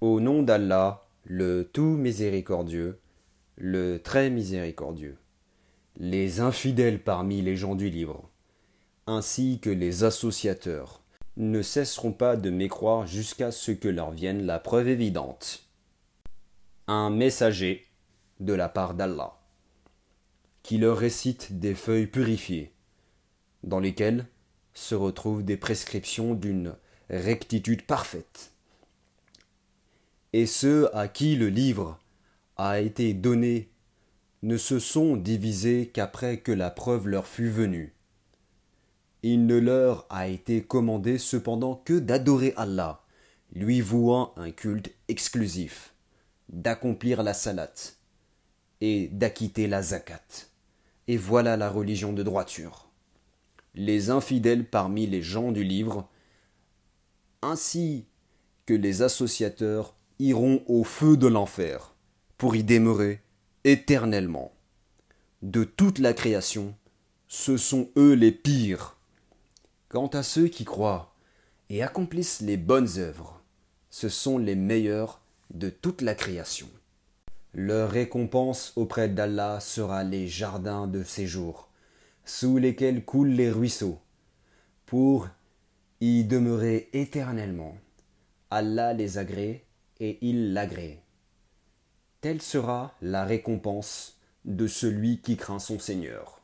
Au nom d'Allah, le tout miséricordieux, le très miséricordieux. Les infidèles parmi les gens du livre, ainsi que les associateurs, ne cesseront pas de mécroire jusqu'à ce que leur vienne la preuve évidente. Un messager de la part d'Allah, qui leur récite des feuilles purifiées, dans lesquelles se retrouvent des prescriptions d'une rectitude parfaite. Et ceux à qui le livre a été donné ne se sont divisés qu'après que la preuve leur fut venue. Il ne leur a été commandé cependant que d'adorer Allah, lui vouant un culte exclusif, d'accomplir la salat et d'acquitter la zakat. Et voilà la religion de droiture. Les infidèles parmi les gens du livre, ainsi que les associateurs, iront au feu de l'enfer, pour y demeurer éternellement. De toute la création, ce sont eux les pires. Quant à ceux qui croient et accomplissent les bonnes œuvres, ce sont les meilleurs de toute la création. Leur récompense auprès d'Allah sera les jardins de séjour, sous lesquels coulent les ruisseaux, pour y demeurer éternellement. Allah les agrée et il l'agrée. Telle sera la récompense de celui qui craint son Seigneur.